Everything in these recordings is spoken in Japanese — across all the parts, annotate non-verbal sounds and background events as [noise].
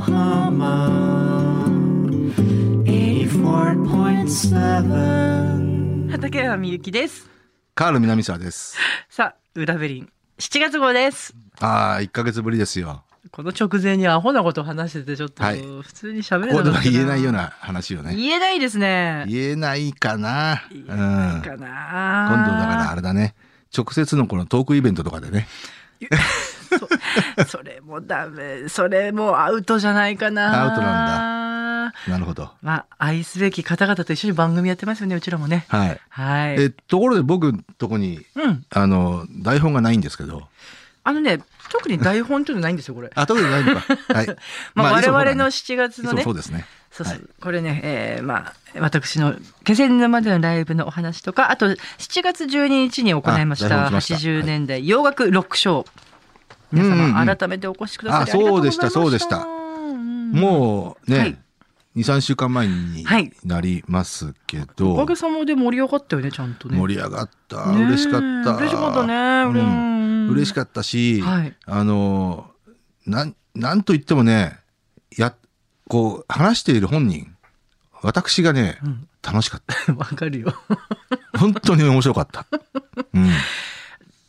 Yokohama 84.7畠山みゆきですカール南沢です。[laughs] さあ裏ベリン7月号ですああ、1ヶ月ぶりですよ。この直前にアホなこと話しててちょっとはい普通に喋れなかった言えないような話をね。言えないですね言えないかな。うん。言えないか今度だな、からあれだね。直接のこのトークイベントとかでね。[laughs] [laughs] [laughs] それもダメ。それもアウトじゃないかな。アウトなんなるほど。まあ愛すべき方々と一緒に番組やってますよねうちらもね。はい。はい。え、ところで僕のとこに、うん。あの、台本がないんですけど。あのね特に台本っていうのないんですよこれ。あ、特にないのか。[laughs] はい。まあ、我々の7月のね。そうですね。そうそう、はい。これね、えーまあ私の気仙沼でのライブのお話とかあと7月12日に行いましたました。80年代洋楽ロックショー皆様、改めてお越しくださりあありがとうございました。そうでしたうんもうね、はい。2、3週間前にはいなりますけど、おかげさまで盛り上がったよねちゃんとね。盛り上がった。嬉しかった。嬉しかったねうん。嬉しっかったし、はい。あのなんなんと言ってもねやこう話している本人私がね、うん。楽しかったた。[laughs] わかるよ。[laughs] 本当に面白かった、うん、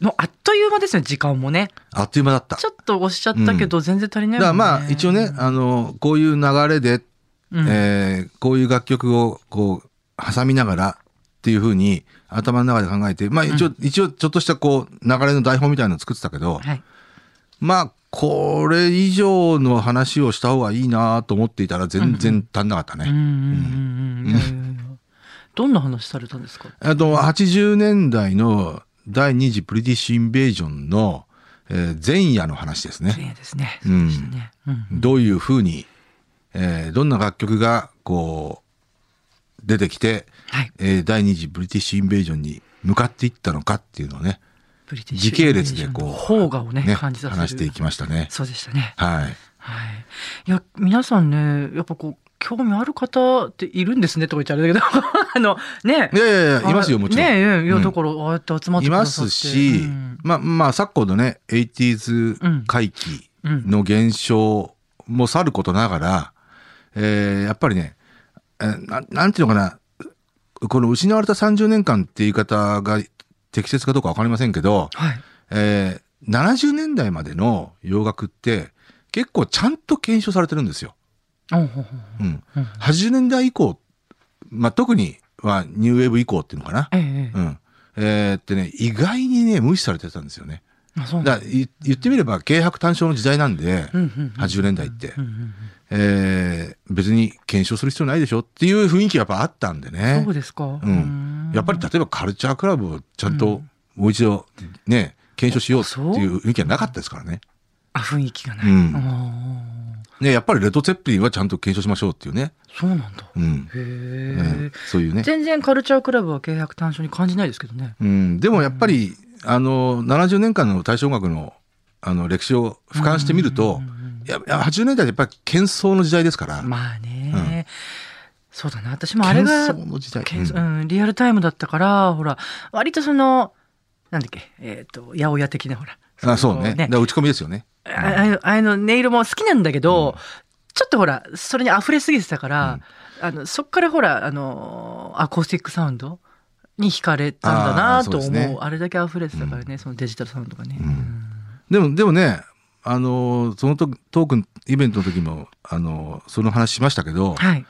もうあっという間ですよ時間もね。あっという間だった。ちょっと押しちゃったけど、全然足りないね。からまあ一応ねあのこういう流れで、うん。えーこういう楽曲をこう挟みながらっていうふうに頭の中で考えてまあ一応、一応ちょっとしたこう流れの台本みたいなの作ってたけど、はい。まあ、これ以上の話をした方がいいなと思っていたら全然足んなかったね。どんな話されたんですか？あと、80年代の第二次ブリティッシュインベージョンの、えー前夜の話ですね。前夜ですね。うんどういうふうに、えーどんな楽曲が、こう、出てきて、はい。えー第二次ブリティッシュインベージョンに向かっていったのかっていうのをね、時系列でこう、邦画をねね感じさせる。話していきましたね。そうでしたね。はい。はい。いや皆さんねやっぱこう興味ある方っているんですねとか言っちゃあれだけど [laughs] あのねい。やいやいや、いますよ、もちろん。ねえいやうんだからああやって集まっていますし、うんまあまあ昨今のね、うん 80s 回帰の現象もさることながら、えーやっぱりね、えーななんていうのかな、この失われた30年間っていう言い方が適切かどうかわかりませんけど、はい。えー70年代までの洋楽って結構ちゃんと検証されてるんですよ。おうん。うん80年代以降、まあ特にはニューウェーブ以降っていうのかな。えうん。えーってね、意外にね、無視されてたんですよね。だ言ってみれば、軽薄単勝の時代なんで、うんうんうん80年代って、えー別に検証する必要ないでしょっていう雰囲気がやっぱあったんでねそう。ですか。うん。やっぱり例えばカルチャークラブをちゃんともう一度ね、検証しようっていう雰囲気はなかったですからね。あ雰囲気がない。うんあね、やっぱりレッド・ツェッペリンはちゃんと検証しましょうっていうね。ーそうなんだ。うん。へうんえ。そういうね。全然カルチャークラブは契約単勝に感じないですけどね。うん。でもやっぱり、あの、70年間の大正音楽の、あの、歴史を俯瞰してみるとうんうんうん、いや、いや80年代ってやっぱり喧騒の時代ですから。まあね、うんそうだな私もあれがうんうん、リアルタイムだったからほら割とそのなんだっけえっ、と八百屋的なほらあそうね。ね打ち込みですよね。ああの音色も好きなんだけど、ちょっとほらそれに溢れすぎてたから、あのそっからほらあのアコースティックサウンドに惹かれたんだなと思うそうですね。あれだけ溢れてたからね、そのデジタルサウンドがね。ん。でも、でもね、あの、そのとトークンイベントの時も、あの、その話しましたけど、はい。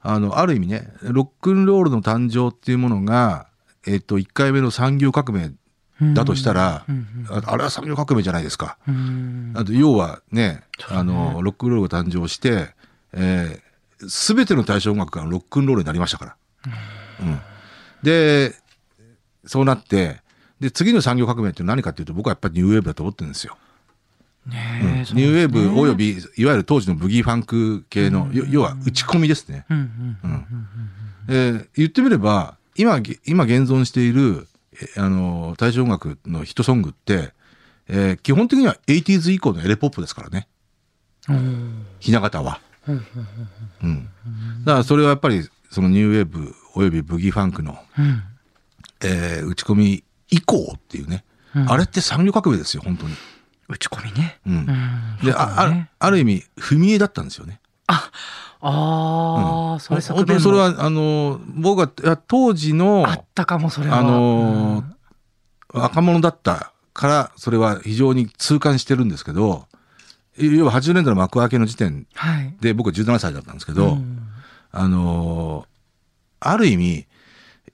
あの、ある意味ね、ロックンロールの誕生っていうものが、えっと、1回目の産業革命だとしたら、うんああれは産業革命じゃないですか。うん。あと要はね、あの、ロックンロールが誕生して、えー、全ての対象音楽がロックンロールになりましたから。うん。で、そうなって、で、次の産業革命って何かっていうと、僕はやっぱりニューウェーブだと思ってるんですよ。ねうん。ニューウェーブおよび、いわゆる当時のブギーファンク系の、よ要は打ち込みですね。言ってみれば、今、今現存している、えあの、大正音楽のヒットソングって、えー基本的には 80s 以降のエレポップですからね。うんひな形は。うん。だからそれはやっぱり、そのニューウェーブおよびブギーファンクの、うんえー打ち込み以降っていうね。うんあれって産業革命ですよ、本当に。打ち込みね。うんうん。で、そうあある意味、踏み絵だったんですよね。ああ、うんそれ側本当にそれは、あの、僕がいや当時のあったかも、それは。あのーうん若者だったから、それは非常に痛感してるんですけど、要は80年代の幕開けの時点はい。で、僕は17歳だったんですけど、うんあのーある意味、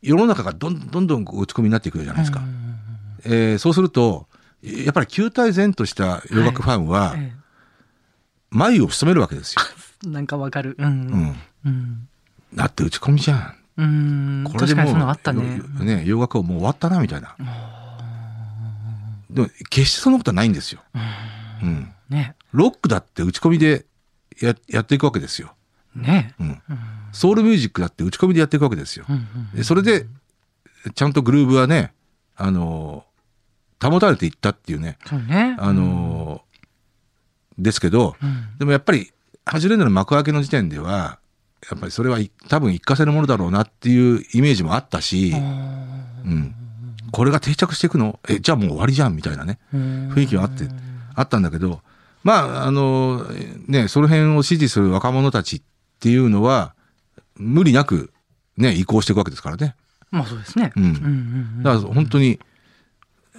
世の中がどんどんどんこう打ち込みになっていくじゃないですか。うんえーそうすると、やっぱり球体前とした洋楽ファンは、え眉を潜めるわけですよ。え [laughs] なんかわかる。う。うんん。うん。だって打ち込みじゃん。うん。これでもう、あったね。よね、洋楽はもう終わったな、みたいな。でも、決してそんなことはないんですよ。うん。ね。ロックだって打ち込みでややっていくわけですよ。ね。うん。うんソウルミュージックだって打ち込みでやっていくわけですよ。うそれで、ちゃんとグルーブはね、あのー保たれていったっていうね、そうね。あのーですけど、うんでもやっぱり、80年代の幕開けの時点では、やっぱりそれはい多分一過性のものだろうなっていうイメージもあったし、うん。これが定着していくの？え、じゃあもう終わりじゃんみたいなね、うん雰囲気はあって、あったんだけど、まあ、あの、ね、その辺を支持する若者たちっていうのは、無理なく、ね、移行していくわけですからね。まあそうですね。うんだから本当に、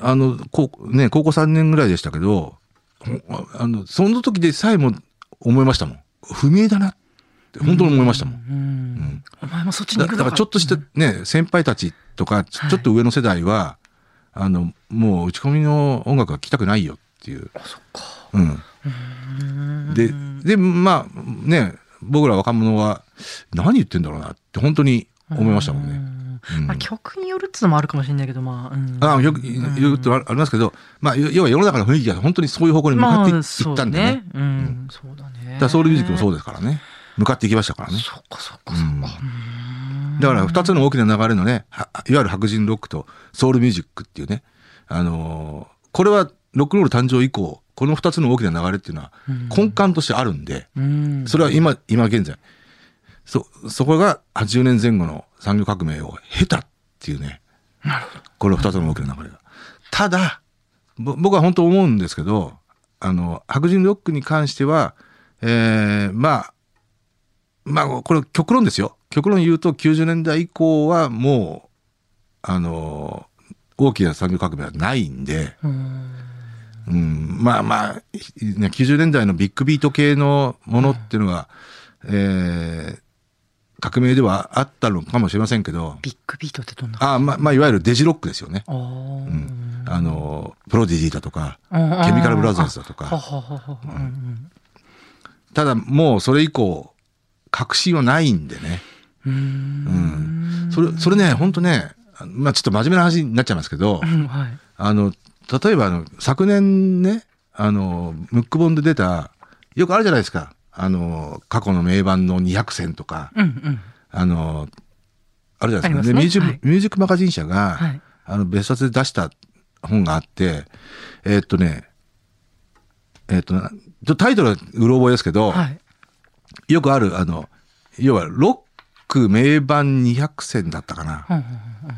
あの、こうね、高校3年ぐらいでしたけど、ほあの、その時でさえも思いましたもん。不明だなって、本当に思いましたもん。うんお前もそっちにだだ行くのからちょっとしたね、先輩たちとか、ちょっと上の世代は、あの、もう打ち込みの音楽は聴きたくないよっていう。そっか。うん。うんで、で、まあ、ね、僕ら若者は、何言ってんだろうなって本当に思いましたもんね。うんまあ、曲によるっつうのもあるかもしれないけど、まあ。うんああよく言うとありますけど、まあ、要要は世の中の雰囲気が本当にそういう方向に向かってい,、まあ、そうったんでね。ね。うん、そうだね。だからソウルミュージックもそうですからね。向かっていきましたからね。そっかそっかそっか。うんだから二つの大きな流れのね、はいわゆる白人ロックとソウルミュージックっていうね、あのーこれはロックンロール誕生以降、この二つの大きな流れっていうのは根幹としてあるんで、うん。それは今、今現在。そ、そこが80年前後の産業革命を経たっていうね。この二つの大きな流れが。ただ、ぼ僕は本当思うんですけど、あの、白人ロックに関しては、えー、まあ、まあ、これ極論ですよ。極論言うと90年代以降はもう、あの、大きな産業革命はないんで、うん。うん、まあまあ、ね、90年代のビッグビート系のものっていうのは、えー革命ではあったのかもしれませんけど、ビッグビートってどんなあまあ、まあ、いわゆるデジロックですよね。うん。あの、プロディジーだとか、うんケミカルブラザーズだとはか。ただ、もうそれ以降、革新はないんでね。うん。ううんん。それ、それね、本当ね、まあちょっと真面目な話になっちゃいますけどう、んはい。あの、例えばあの、昨年ね、あの、ムック本で出た、よくあるじゃないですか。あの、過去の名盤の200選とか、うんうん。あの、あるじゃないですか。ねでミュージック、はいミュージックマガジン社が、はいあの、別冊で出した本があって、えーっとね、えーっとタイトルはうろ覚えですけど、はい。よくある、あの、要は、ロック名盤200選だったかな。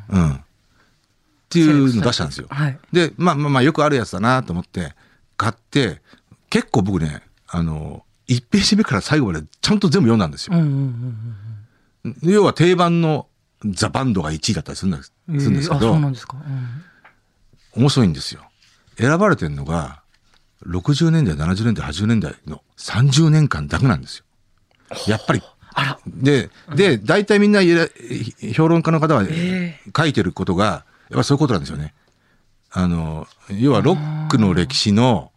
うん。っていうの出したんですよ。はい。で、まあまあまあ、よくあるやつだなと思って、買って、結構僕ね、あの、1ページ目から最後までちゃんと全部読んだんですよ。要は定番のザ・バンドが1位だったりするんですうん。するんですけど、なん。うん面白いんですよ。選ばれてるのが、60年代、70年代、80年代の30年間だけなんですよ。やっぱり。あら。で、で、大体みんな評論家の方はえ書いてることが、やっぱそういうことなんですよね。あの、要はロックの歴史の、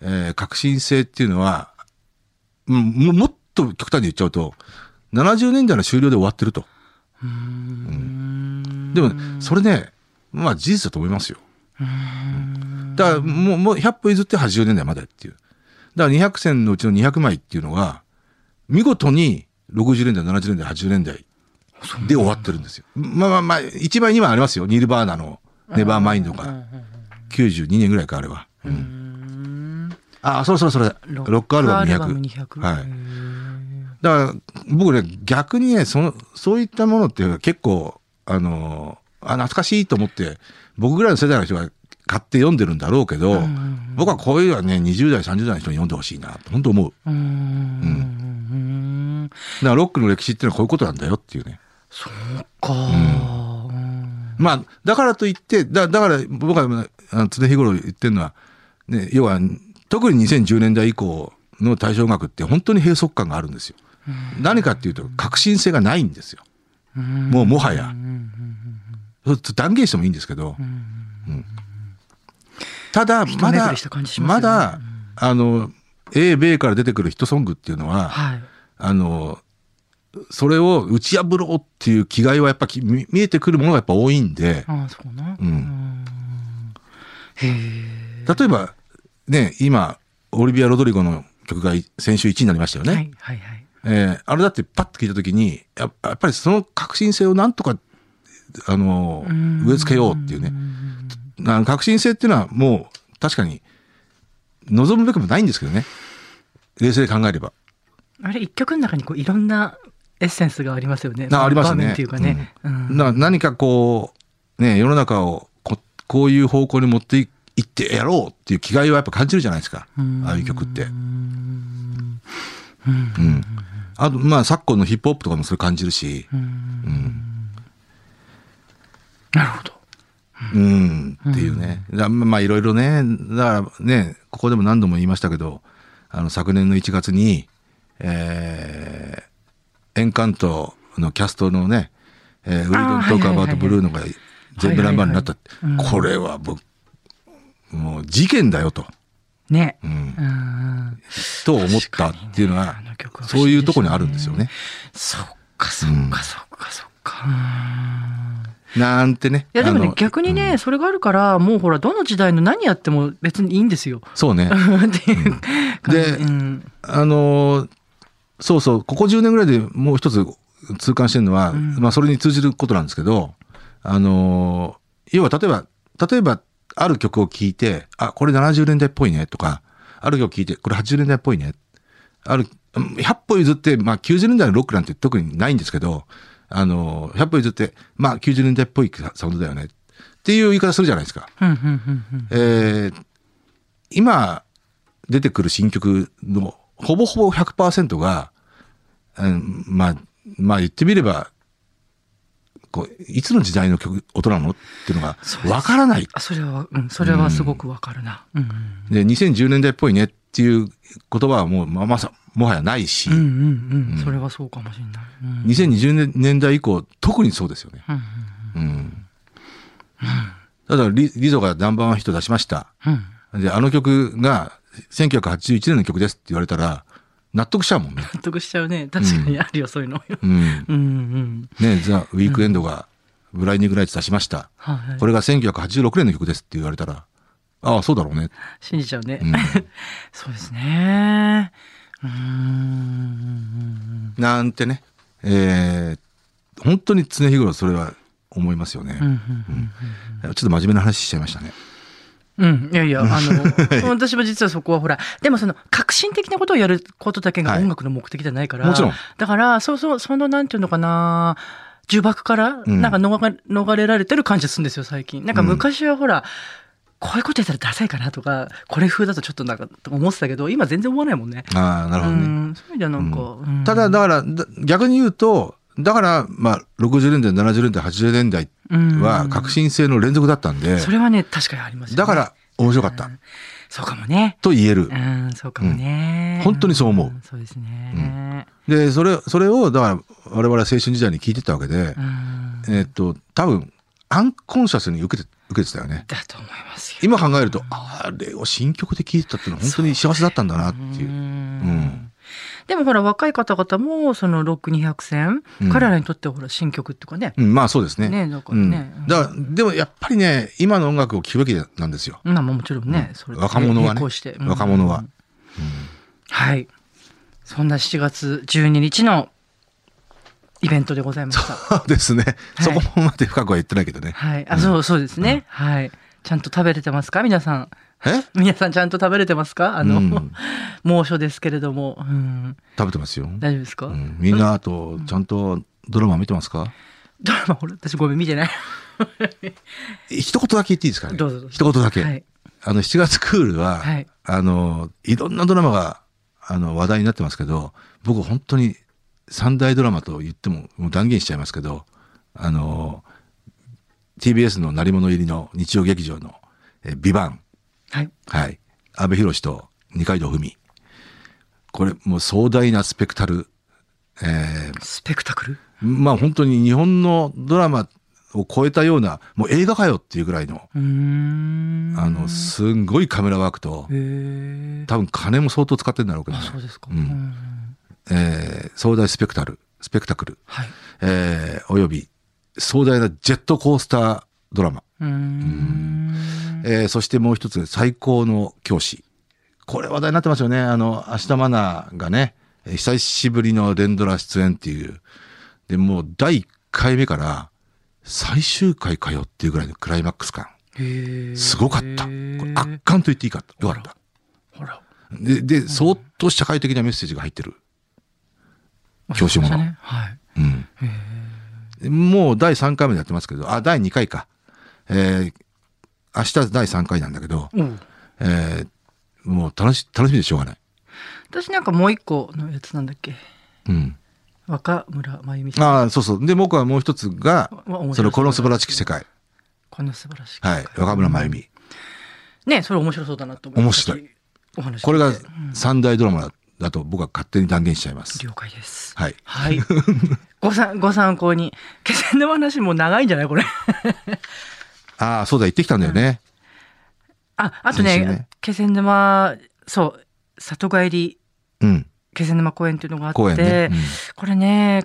えー革新性っていうのは、うんももっと極端に言っちゃうと、70年代の終了で終わってると。うーん。でも、それね、まあ事実だと思いますよ。だから、もう、もう100歩譲って80年代までっていう。だから200選のうちの200枚っていうのが、見事に60年代、70年代、80年代で終わってるんですよ。まあまあまあ、1枚2枚ありますよ。ニルバーナのネバーマインドが。92年ぐらいか、あれは。う。うんん。あ、それそれそれ。ロックアルバム200。ロックアルバム200はいだから、僕ね、逆にね、その、そういったものって結構、あの、あ、懐かしいと思って、僕ぐらいの世代の人が買って読んでるんだろうけど、僕はこういうのはね、20代、30代の人に読んでほしいなと、本当思う。うーん。だからロックの歴史っていうのはこういうことなんだよっていうね。そうか。うんまあ、だからといって、だだから僕は常日頃言ってるのは、ね、要は、特に2010年代以降の大正音楽って本当に閉塞感があるんですよ。何かっていうと、革新性がないんですよ。もうもはや。断言してもいいんですけど。うんただ、まだまだ、あの、A、米から出てくるヒットソングっていうのは、はい。あの、それを打ち破ろうっていう気概はやっぱき見見えてくるものがやっぱ多いんで、ああ、そうな。うん。例えば、ね、今、オリビア・ロドリゴの曲が先週1位になりましたよね。はい、はい、はい。えーあれだってパッと聞いたときにや、やっぱりその革新性をなんとか、あの、植え付けようっていうね。あの革新性っていうのはもう確かに望むべくもないんですけどね。冷静に考えれば。あれ、一曲の中にこういろんなエッセンスがありますよね。あありますね。っていうかね。うんな何かこう、ね、世の中をここういう方向に持っていってやろうっていう気概はやっぱ感じるじゃないですか。うんああいう曲って。うんうん。あと、まあ昨今のヒップホップとかもそれ感じるし。うんなるほど。うん、っていうね。だまあいろいろね、だからね、ここでも何度も言いましたけど、あの昨年の1月に、えー、エンカントのキャストのね、えー、ウィあーードントークアバウトブルーのが全部ナンバーになった。これは僕、もう事件だよと、ね。うん、うんと思ったっていうのはねそういうところにあるんですよね。そっか、そっか、そっか、そっか。うんなんてね。いやでもね逆にね、うんそれがあるからもうほらどの時代の何やっても別にいいんですよ。そうね。[laughs] っていう感じでうんあのーそうそう、ここ10年ぐらいでもう一つ痛感してるのは、うんまあそれに通じることなんですけど、あのー要は例えば、例えばある曲を聴いて、あ、これ70年代っぽいねとか、ある曲を聴いて、これ80年代っぽいね。ある、うん100歩譲って、まあ90年代のロックなんて特にないんですけど、あのー100歩譲って、まあ90年代っぽいサウンドだよね。っていう言い方するじゃないですか。えー今出てくる新曲のほぼほぼ100%が、うん、まあ、まあ言ってみれば、こういつの時代の曲、音なのっていうのがわからない。あそれはうんそれはすごくわかるな。うんで、2010年代っぽいねっていう言葉はもう、まあ、まさ、もはやないし、うんうんうんうんそれはそうかもしれない。うん2020年代以降、特にそうですよね。うんうん。ただリ、リゾがナンバーワンヒット出しました。うんで、あの曲が1981年の曲ですって言われたら、納得しちゃうもんね。納得しちゃうね。確かにあるよ、そういうの。うん。うんうん。ね、ザ・ウィークエンドがブライニング・ライツ出しました。はい。これが1986年の曲ですって言われたら、ああ、そうだろうね。信じちゃうね。うん [laughs] そうですね。うーん。なんてね、えー、本当に常日頃それは思いますよね。うんうんちょっと真面目な話しちゃいましたね。うん。いやいや、[laughs] あの、私も実はそこはほら、でもその、革新的なことをやることだけがはい音楽の目的じゃないから、もちろんだから、そうそう、その、なんていうのかな、呪縛から、うんなんか逃れ逃れられてる感じがするんですよ、最近。なんか昔はほら、こういうことやったらダサいかなとか、これ風だとちょっとなんか、思ってたけど、今全然思わないもんね。ああ、なるほどね。うん、そういう意味ではなんか、うんただ、だから、だ逆に言うと、だから、まあ、60年代、70年代、80年代は革新性の連続だったんで、それはね、確かにありますよね。だから面白かったうんそうかもね。と言えるう。ん、そうかもね。うん本当にそう思うんそうですね。で、それ、それを、だから、我々は青春時代に聞いてたわけでう、ん。えっと、多分、アンコンシャスに受けて、受けてたよね。だと思いますよ。今考えると、あれを新曲で聴いてたっていうのは本当に幸せだったんだなっていう。うんでもほら、若い方々も、そのロック200戦、うん彼らにとってはほら、新曲っていうかね。うん、まあそうですね。ねだからうんねだから、でもやっぱりね、今の音楽を聴くべきなんですよ。まあもちろんね、若者はね若者ははい。そんな7月12日のイベントでございました。そうですね。いそこまで深くは言ってないけどね。はい。あ、そう、そうですね。はい。ちゃんと食べれてますか？皆さん。え？皆さんちゃんと食べれてますか？あの、うん猛暑ですけれども。うん。食べてますよ。大丈夫ですか、うんみんな、あと、ちゃんとドラマ見てますか？ドラマ、ほら、私ごめん見てない。[laughs] 一言だけ言っていいですかね？どうぞどうぞ一言だけ。はい。あの、7月クールは、はいあの、いろんなドラマが、あの、話題になってますけど、僕本当に三大ドラマと言っても、もう断言しちゃいますけど、あの、TBS の鳴り物入りの日曜劇場の、えビバン、はい。はい。安部寛と二階堂ふみ。これ、もう壮大なスペクタル、えースペクタクル？まあ本当に日本のドラマを超えたような、もう映画かよっていうぐらいの。あの、すんごいカメラワークと。多分金も相当使ってるんだろうけどあ、ね、そうですか。うんうんえー壮大スペクタル、スペクタクル、はい。えーおよび壮大なジェットコースタードラマ、うーん。えーそしてもう一つ、最高の教師。これ話題になってますよね。あの、明日マナーがね、えー久しぶりの連ドラ出演っていう。で、もう第1回目から最終回かよっていうぐらいのクライマックス感。すごかった。これ圧巻と言っていいか。よかった。ほら。で、で、相当社会的なメッセージが入ってる。教師ものはい。うん。もう第3回目でやってますけど、あ、第2回か。えー明日第3回なんだけど、うんえーもう楽し、楽しみでしょうがない。私なんかもう一個のやつなんだっけ？うん。若村真由美さん。ああ、そうそう。で、僕はもう一つがその、この素晴らしき世界。この素晴らしい。はい。若村真由美。ね、それ面白そうだなと思って。面白いお話これがうん三大ドラマだと僕は勝手に断言しちゃいます。了解です。はい。はい。ごさん、ご参考に。[laughs] 気仙沼話もう長いんじゃない？これ。[laughs] ああ、そうだ、行ってきたんだよね。あ、あとねね、気仙沼、そう、里帰りうん。気仙沼公園っていうのがあって、ね。うんこれね、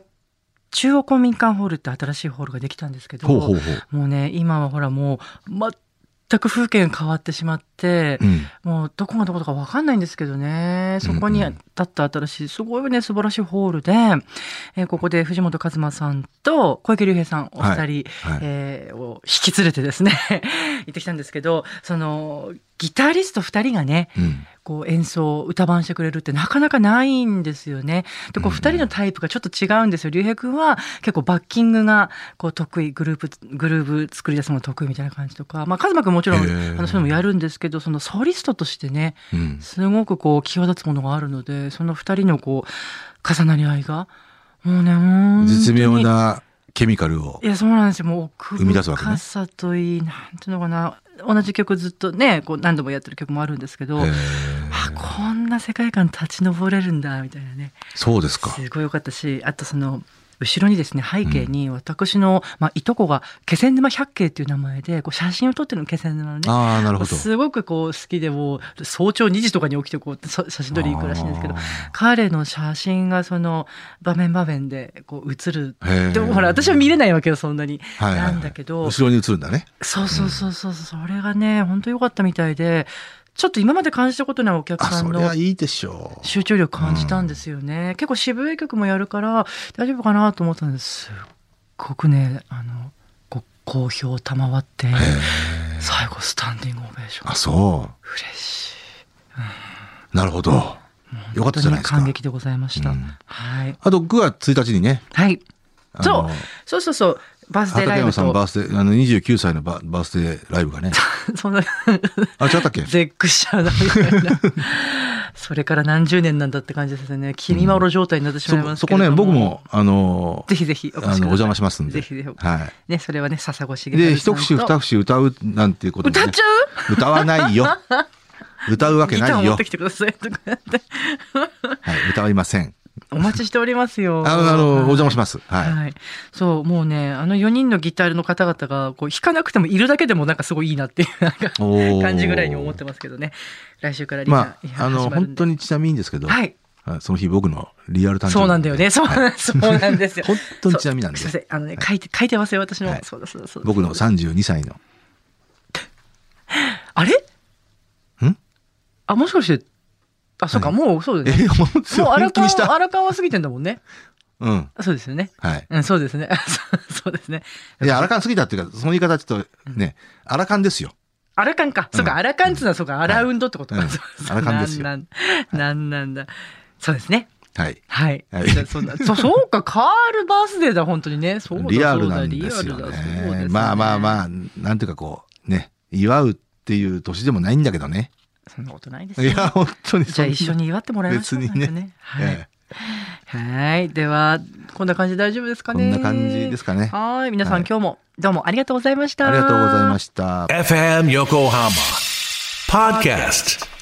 中央公民館ホールって新しいホールができたんですけど、ほうほうほう。もうね、今はほらもう、全く風景が変わってしまって、うん。もうどこがどことかわかんないんですけどね、そこに立った新しい、すごいね、素晴らしいホールで、えーここで藤本一馬さんと小池隆平さんお二人、はい。はい。えーを引き連れてですね、[laughs] 行ってきたんですけど、その、ギタリスト二人がね、うん。こう演奏、歌番してくれるってなかなかないんですよね。で、こううん二人のタイプがちょっと違うんですよ。竜兵君は結構バッキングがこう得意、グループ、グルーブ作り出すのが得意みたいな感じとか、まあ、カズマ君もちろん、あの、そういうのもやるんですけど、そのソリストとしてね、うん。すごくこう際立つものがあるので、その二人のこう、重なり合いが、もうね、絶妙なケミカルをい。や、そうなんですよ。もう奥生み出すわけね深さといい、なんていうのかな。同じ曲ずっとね、こう何度もやってる曲もあるんですけど、あ、こんな世界観立ち上れるんだ、みたいなね。そうですか。すごい良かったし、あとその、後ろにですね、背景に私の、まあ、いとこが気仙沼百景っていう名前で、こう写真を撮ってるの、気仙沼のね。ああ、なるほど。すごくこう好きでもう早朝2時とかに起きてこうそ写真撮りに行くらしいんですけど彼の写真がその場面場面でこう映るでもほら私は見れないわけよそんなに、はいはいはいなんだけど後ろに映るんだね。そうそうそうそうそれがね本当良かったみたいでちょっと今まで感じたことないお客あ、さんの。集中力感じたんですよね、結構渋い曲もやるから大丈夫かなと思ったんですすっごくねあのこ好評賜って最後スタンディングオベーションあ、そ嬉しい。う。なるほど。よかったじゃないですか感。激でございました。うんはい。あと9月1日にね、はい。そう。そうそうそう。バースデーライブ畠山さんのバと。ースデー、あの29歳のババースデーライブがね。[laughs] そんな、あ、違ったっけ？絶句しちゃうな、みたいな。それから何十年なんだって感じですね。君まろ状態になってしまいそますけれどそこね、僕も、あの、ぜひぜひおあの、お邪魔しますんで。ぜひぜひはね、それはね、笹越。で、一節二節歌うなんていうこともね歌っちゃう？歌わないよ。[laughs] 歌うわけないよギター持って。きてくださいとか言って。はい、歌いません。お待ちしておりますよ。あの、あのお邪魔しまます。はい。はい。そう、もうね、あの4人のギターの方々が、こう、弾かなくてもいるだけでもなんかすごいいいなっていう、なんか、感じぐらいに思ってますけどね。来週からリハ、まあ、あの、本当に。にちなみにですけど、はい。あその日僕のリアル誕生日そうなんだよね。そうなん、そうなんですよ。本当にちなみになんでそうすいません。あのね、書いて、書いてますよ、私の。はいそうだそうだそうだ。僕の32歳の。あれ？ん？あ、もしかして、あ、そうか、もう、そうだよえ、ね。本当もう、荒川荒川は過ぎてんだもんね。うん。そうですよね。はい。うん、そうですね。[laughs] そうですね。いや、アラカン過ぎたっていうか、その言い方ちょっとね、アラカンですよ。アラカンか。そうか、うんアラカンっつうのは、そうか、アラウンドってことか。アラカンですよなんなんだ。そうですね。はい。はい。そそ、そうか、カールバースデーだ、本当にね。そうだ、リアルなんですよね。まあまああ。まあ、なんていうかこう、ね、祝うっていう年でもないんだけどね。そんなことないですよ。いや、本当にじゃあ一緒に祝ってもらいましょう。別にねはい。えはい。では、こんな感じで大丈夫ですかね？こんな感じですかね。はい。皆さん、はい今日もどうもありがとうございました。ありがとうございました。FM Yokohama Podcast.